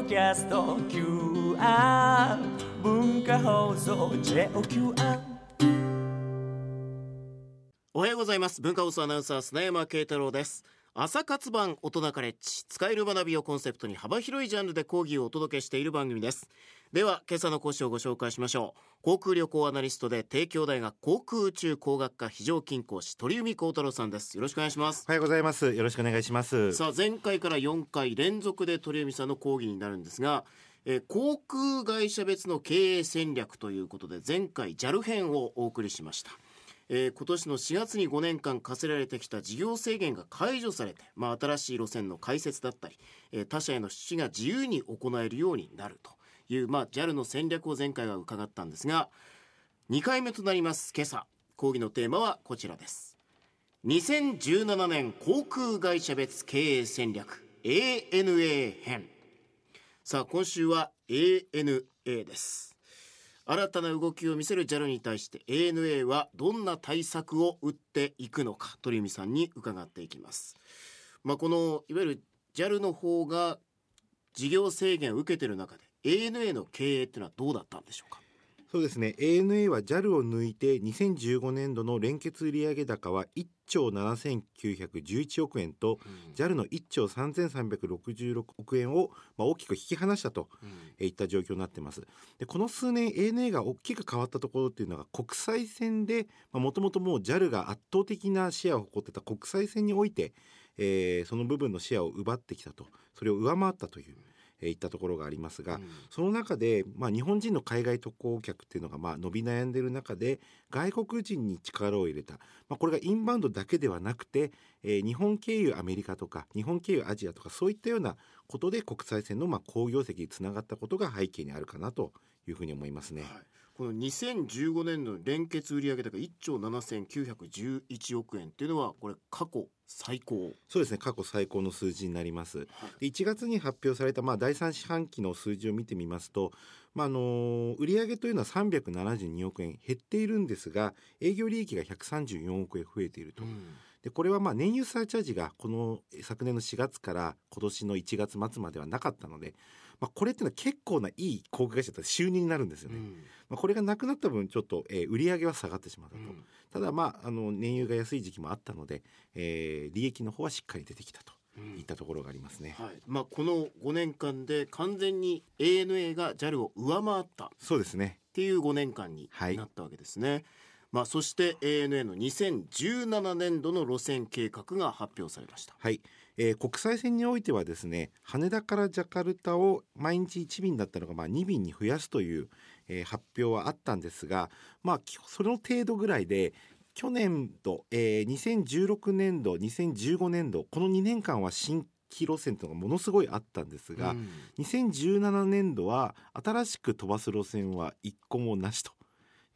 ドキャスト QR 文化放送 JOQR おはようございます。文化放送アナウンサー砂山慶太郎です。朝活版大人カレッジ使える学びをコンセプトに幅広いジャンルで講義をお届けしている番組です。では今朝の講師をご紹介しましょう。航空旅行アナリストで帝京大学航空宇宙工学科非常勤講師鳥海幸太郎さんです。よろしくお願いします。おはようございます。よろしくお願いします。さあ前回から4回連続で鳥海さんの講義になるんですが、えー航空会社別の経営戦略ということで前回 JAL 編をお送りしました、えー今年の4月に5年間課せられてきた事業制限が解除されて、まあ、新しい路線の開設だったり、えー他社への出資が自由に行えるようになるという、まあ、JAL の戦略を前回は伺ったんですが2回目となります今朝。講義のテーマはこちらです。2017年航空会社別経営戦略 ANA 編。さあ今週は ANA です。新たな動きを見せる JAL に対して ANA はどんな対策を打っていくのか鳥海さんに伺っていきます。まあこのいわゆる JAL の方が事業制限を受けている中で ANA の経営っていうのはどうだったんでしょうか？そうですね。ANA は JAL を抜いて2015年度の連結売上高は1兆7911億円と、JAL の1兆3366億円を、まあ、大きく引き離したとえーいった状況になってます。でこの数年 ANA が大きく変わったところっていうのが国際線でもともともう JAL が圧倒的なシェアを誇ってた国際線において、えーその部分のシェアを奪ってきたとそれを上回ったという。えーいったところがありますが、その中で、まあ、日本人の海外渡航客っていうのがまあ伸び悩んでいる中で外国人に力を入れた、まあ、これがインバウンドだけではなくて、えー日本経由アメリカとか日本経由アジアとかそういったようなことで国際線のまあ好業績につながったことが背景にあるかなというふうに思いますね。はい、この2015年の連結売上高1兆7911億円っていうのはこれ過去最高そうですね過去最高の数字になります。で1月に発表されたまあ第3四半期の数字を見てみますと、まあ、あの売上というのは372億円減っているんですが営業利益が134億円増えていると。でこれはまあ燃油サーチャージがこの昨年の4月から今年の1月末まではなかったので、まあ、これっていうのは結構ないい航空会社だったら収入になるんですよね。まあ、これがなくなった分ちょっと、えー売り上げは下がってしまったと、ただまああの燃油が安い時期もあったので、えー利益の方はしっかり出てきたといったところがありますね、はい。まあ、この5年間で完全に ANA が JAL を上回った。っそうですね。ていう5年間にはいなったわけですね。まあ、そして ANA の2017年度の路線計画が発表されました。はい、えー国際線においてはですね羽田からジャカルタを毎日1便だったのがまあ2便に増やすという、えー発表はあったんですがまあきその程度ぐらいで去年度、えー2016年度2015年度この2年間は新規路線というのがものすごいあったんですが、うん2017年度は新しく飛ばす路線は1個もなしと。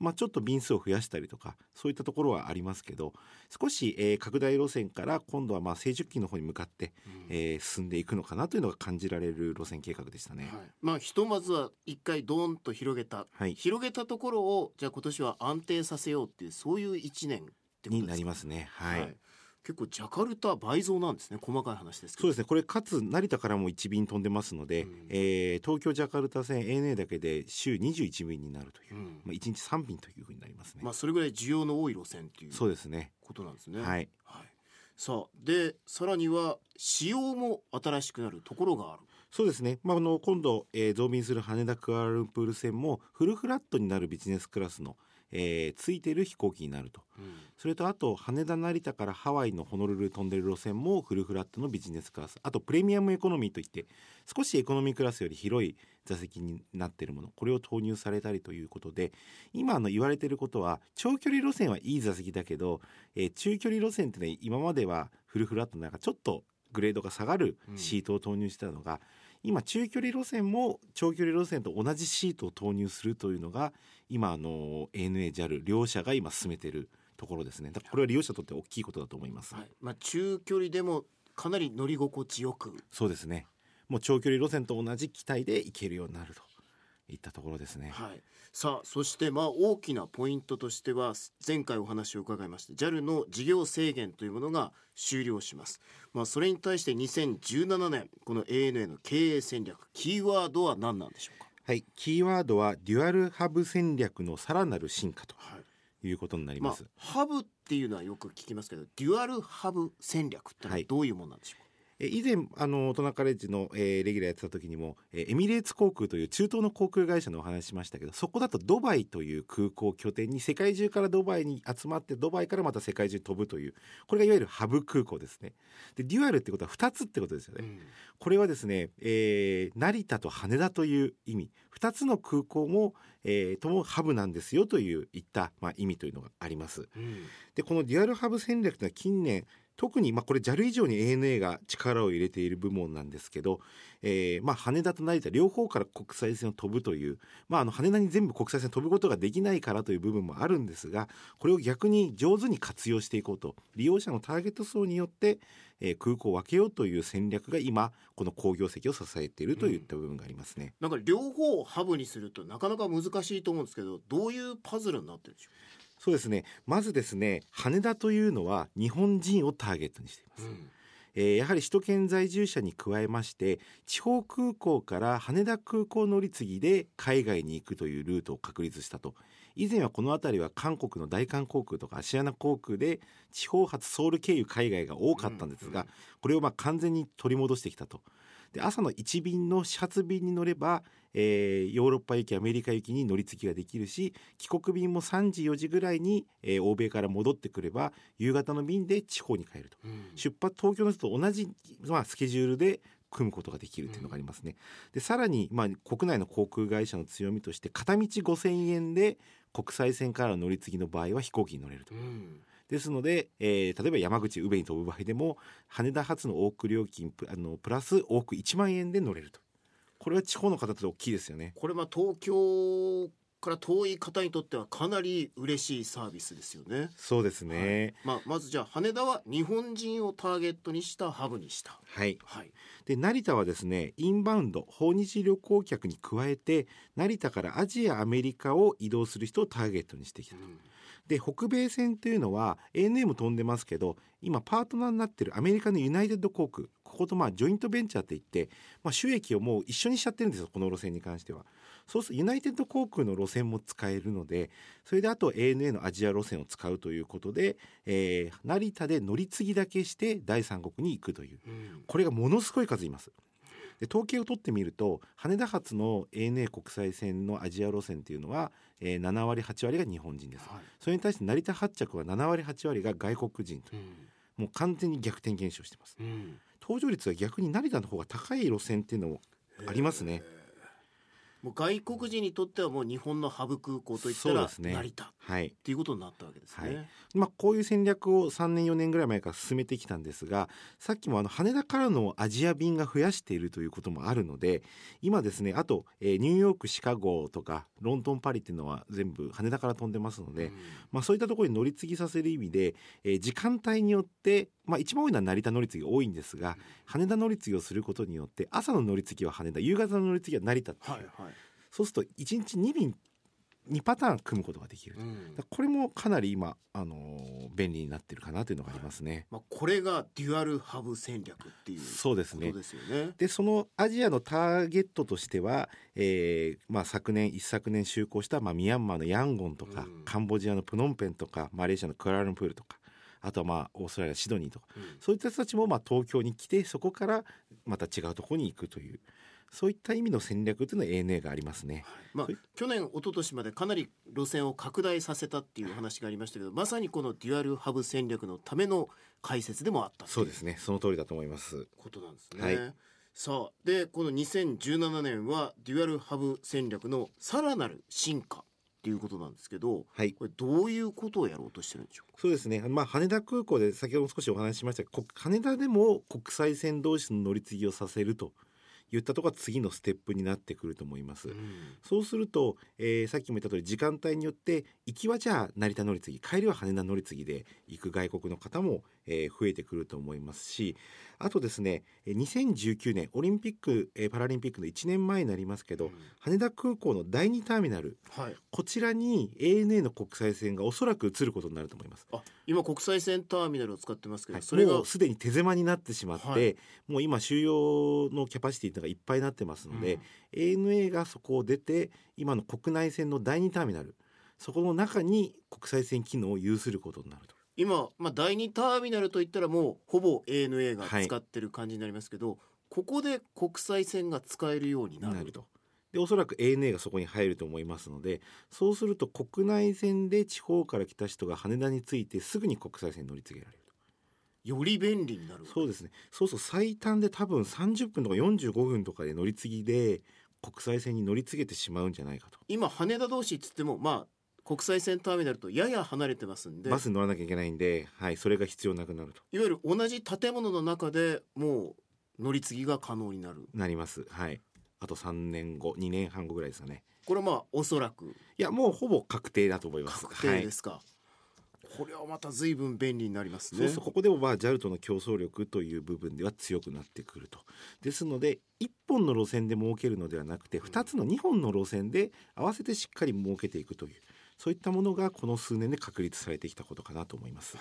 まあ、ちょっと便数を増やしたりとかそういったところはありますけど少し、えー拡大路線から今度はまあ成熟期の方に向かって、えー進んでいくのかなというのが感じられる路線計画でしたね。はい、まあひとまずは一回ドーンと広げた、はい。広げたところをじゃあ今年は安定させようっていうそういう1年ってことですか？になりますね。はい、結構ジャカルタ倍増なんですね。細かい話ですけど。そうですね。これかつ成田からも1便飛んでますので、うん。えー東京ジャカルタ線 ANA だけで週21便になるという、うん。まあ、1日3便というふうになりますね。まあそれぐらい需要の多い路線っていう。そうですね。ことなんですね。はい。はい、さあでさらには仕様も新しくなるところがある。そうですね、まあ、あの今度、えー増便する羽田クアラルンプール線もフルフラットになるビジネスクラスの、えーついている飛行機になると。それとあと羽田成田からハワイのホノルル飛んでる路線もフルフラットのビジネスクラス。あとプレミアムエコノミーといって少しエコノミークラスより広い座席になっているもの。これを投入されたりということで今あの言われていることは長距離路線はいい座席だけど、えー中距離路線ってね今まではフルフラットなんかちょっとグレードが下がるシートを投入してたのが、今中距離路線も長距離路線と同じシートを投入するというのが今あの ANA、JAL 両社が今進めているところですね。これは利用者にとって大きいことだと思います、はい。まあ、中距離でもかなり乗り心地よく。そうですね。もう長距離路線と同じ機体で行けるようになるといったところですね。はい、さあそしてまあ大きなポイントとしては前回お話を伺いまして JAL の事業制限というものが終了します、まあ、それに対して2017年この ANA の経営戦略キーワードは何なんでしょうか？はい、キーワードはデュアルハブ戦略のさらなる進化とはい。いうことになりまあます。、ハブっていうのはよく聞きますけどデュアルハブ戦略ってのははい。どういうものなんでしょう以前あの大人カレッジの、えーレギュラーやってた時にも、えーエミレーツ航空という中東の航空会社のお話ししましたけどそこだとドバイという空港を拠点に世界中からドバイに集まってドバイからまた世界中に飛ぶというこれがいわゆるハブ空港ですね。でデュアルってことは2つってことですよね、うん。これはですね、えー成田と羽田という意味。2つの空港も、えーともハブなんですよといういった、まあ、意味というのがあります。うん。でこのデュアルハブ戦略というのは近年特にまあこれ JAL 以上に ANA が力を入れている部門なんですけど、えーまあ羽田と成田両方から国際線を飛ぶという、まあ、あの羽田に全部国際線飛ぶことができないからという部分もあるんですがこれを逆に上手に活用していこうと利用者のターゲット層によって、えー空港を分けようという戦略が今この工業績を支えているといった部分がありますね。なんか両方をハブにするとなかなか難しいと思うんですけどどういうパズルになってるんでしょう？かそうですねまずですね羽田というのは日本人をターゲットにしていますう、。うんえーやはり首都圏在住者に加えまして地方空港から羽田空港乗り継ぎで海外に行くというルートを確立したと以前はこの辺りは韓国の大韓航空とかアシアナ航空で地方発ソウル経由海外が多かったんですが、うんこれをまあ完全に取り戻してきたと。で朝の1便の始発便に乗れば、えーヨーロッパ行きアメリカ行きに乗り継ぎができるし帰国便も3時4時ぐらいに、えー欧米から戻ってくれば夕方の便で地方に帰ると。うん出発東京の人と同じ、まあ、スケジュールで組むことができるっていうのがありますね。でさらに、まあ、国内の航空会社の強みとして片道5,000円で国際線からの乗り継ぎの場合は飛行機に乗れると。うんですので、えー例えば山口宇部に飛ぶ場合でも羽田発の往復料金プあのプラス往復1万円で乗れると。これは地方の方と大きいですよね。これは東京から遠い方にとってはかなり嬉しいサービスですよね。そうですね。まあ、まずじゃあ羽田は日本人をターゲットにしたハブにした。はい。はい。で成田はですねインバウンド訪日旅行客に加えて成田からアジアアメリカを移動する人をターゲットにしてきたと。で北米線というのは ANA も飛んでますけど今パートナーになってるアメリカのユナイテッド航空こことまあジョイントベンチャーって言って、まあ、収益をもう一緒にしちゃってるんですよこの路線に関しては。そうするとユナイテッド航空の路線も使えるのでそれであと ANA のアジア路線を使うということで、えー成田で乗り継ぎだけして第三国に行くといううんこれがものすごい数います。で統計を取ってみると羽田発の ANA 国際線のアジア路線っていうのは、えー7割8割が日本人です。はい。それに対して成田発着は7割8割が外国人という。もう完全に逆転現象してます。うん。搭乗率は逆に成田の方が高い路線っていうのもありますね。もう外国人にとってはもう日本のハブ空港といったら成田。っはい。ていうことになったわけですね。はいまあ、こういう戦略を3年4年ぐらい前から進めてきたんですがさっきもあの羽田からのアジア便が増やしているということもあるので今ですねあと、えーニューヨークシカゴとかロンドンパリっていうのは全部羽田から飛んでますので、うんまあ、そういったところに乗り継ぎさせる意味で、えー時間帯によって、まあ、一番多いのは成田乗り継ぎ多いんですが羽田乗り継ぎをすることによって朝の乗り継ぎは羽田夕方の乗り継ぎは成田っていう、はいはい。そうすると1日2便2パターン組むことができると。うんこれもかなり今、あのー便利になってるかなというのがありますね。まあこれがデュアルハブ戦略っていうそうですねですよね。でそのアジアのターゲットとしては、えーまあ、昨年一昨年就航した、まあ、ミャンマーのヤンゴンとか、うんカンボジアのプノンペンとかマレーシアのクアラルンプールとかあとはまあオーストラリアシドニーとかうんそういった人たちもまあ東京に来てそこからまた違うところに行くというそういった意味の戦略というのは ANA がありますね。まあ去年一昨年までかなり路線を拡大させたっていう話がありましたけどまさにこのデュアルハブ戦略のための解説でもあったそうですね。その通りだと思います。ことなんですね。はい。さあでこの2017年はデュアルハブ戦略のさらなる進化っていうことなんですけどはい。これどういうことをやろうとしてるんでしょう？かそうですね、まあ、羽田空港で先ほども少しお話ししましたがこ羽田でも国際線同士の乗り継ぎをさせると言ったところが次のステップになってくると思います。うんそうすると、えーさっきも言った通り時間帯によって行きはじゃあ成田乗り継ぎ帰りは羽田乗り継ぎで行く外国の方も、えー増えてくると思いますしあとですねえー2019年オリンピック、えーパラリンピックの1年前になりますけど、羽田空港の第2ターミナルはい。こちらに ANA の国際線がおそらく移ることになると思います。あ今国際線ターミナルを使ってますけど、はい。それがもうすでに手狭になってしまって、はい。もう今収容のキャパシティというのがいっぱいになってますので、ANA がそこを出て今の国内線の第2ターミナルそこの中に国際線機能を有することになると。今、まあ、第2ターミナルといったらもうほぼ ANA が使ってる感じになりますけど、ここで国際線が使えるようになるなると。でおそらく ANA がそこに入ると思いますのでそうすると国内線で地方から来た人が羽田に着いてすぐに国際線に乗り継げられると。より便利になるそうですね。そうそう最短で多分30分とか45分とかで乗り継ぎで国際線に乗り継げてしまうんじゃないかと。今羽田同士っつってもまあ国際線ターミナルとやや離れてますんでバスに乗らなきゃいけないんで、はい、それが必要なくなると。いわゆる同じ建物の中でもう乗り継ぎが可能になる。なります。はい。あと3年後2年半後ぐらいですかね。これはまあおそらく。いやもうほぼ確定だと思います。確定ですか、これはまた随分便利になりますね。そうそうここでもまあ JAL との競争力という部分では強くなってくると。ですので1本の路線で設けるのではなくて2つの2本の路線で合わせてしっかり設けていくというそういったものがこの数年で確立されてきたことかなと思います。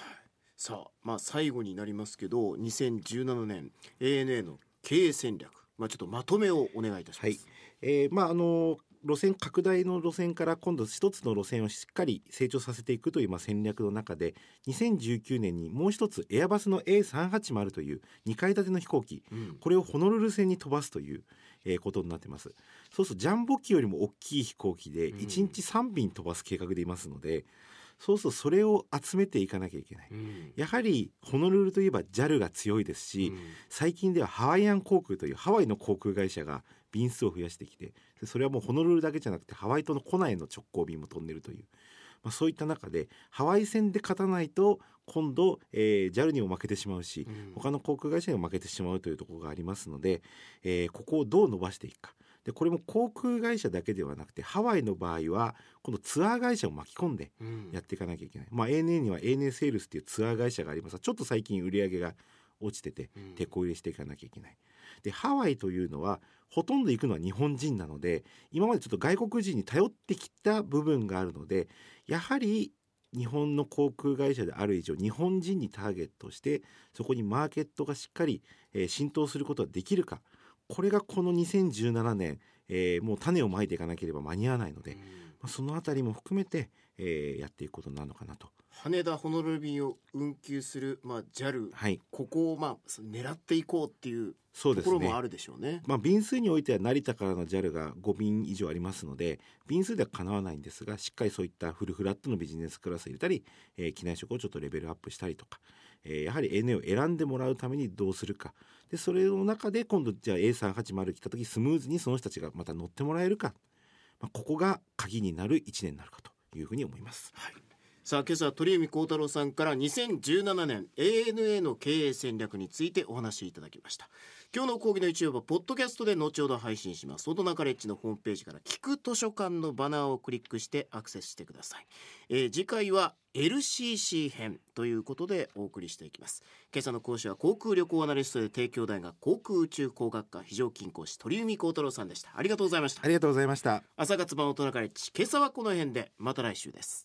さあまあ最後になりますけど2017年 ANA の経営戦略。まあちょっとまとめをお願いいたします、はい。えーまああの路線拡大の路線から今度一つの路線をしっかり成長させていくというまあ戦略の中で2019年にもう一つエアバスの A380 という2階建ての飛行機うん。これをホノルル線に飛ばすという、えーことになってます。そうするとジャンボ機よりも大きい飛行機でうん。1日3便飛ばす計画でいますので、そうするとそれを集めていかなきゃいけない。うん。やはりホノルルといえば JAL が強いですし、うん。最近ではハワイアン航空というハワイの航空会社が便数を増やしてきてでそれはもうホノルルだけじゃなくてハワイとのコナへの直行便も飛んでるという、まあ、そういった中でハワイ線で勝たないと今度、えー JAL にも負けてしまうし、うん。他の航空会社にも負けてしまうというところがありますので、えーここをどう伸ばしていくか。でこれも航空会社だけではなくてハワイの場合は今度ツアー会社を巻き込んでうん。やっていかなきゃいけない、まあ、ANA には ANA セールスっていうツアー会社があります。がちょっと最近売り上げが落ちててうん。手こ入れしていかなきゃいけない。でハワイというのはほとんど行くのは日本人なので今までちょっと外国人に頼ってきた部分があるのでやはり日本の航空会社である以上日本人にターゲットしてそこにマーケットがしっかり、えー浸透することができるか。これがこの2017年、えーもう種をまいていかなければ間に合わないので、まあ、そのあたりも含めて、えーやっていくことになるのかなと。羽田ホノルル便を運休する、まあ、JAL はい。ここをまあ狙っていこうっていうそうですねところもあるでしょうね。まあ、便数においては成田からの JAL が5便以上ありますので便数ではかなわないんですがしっかりそういったフルフラットのビジネスクラス入れたり、えー機内食をちょっとレベルアップしたりとか、えーやはり ANA を選んでもらうためにどうするかでそれの中で今度じゃあ A380 来た時スムーズにその人たちがまた乗ってもらえるか、まあ、ここが鍵になる1年になるかというふうに思います。さあ今朝は鳥海高太郎さんから2017年 ANA の経営戦略についてお話しいただきました。今日の講義の一部はポッドキャストで後ほど配信します。大人カレッジのホームページから聞く図書館のバナーをクリックしてアクセスしてください、えー次回は LCC 編ということでお送りしていきます。今朝の講師は航空旅行アナリストで帝京大学航空宇宙工学科非常勤講師鳥海高太郎さんでした。ありがとうございました。ありがとうございました。朝活版大人カレッジ今朝はこの辺で。また来週です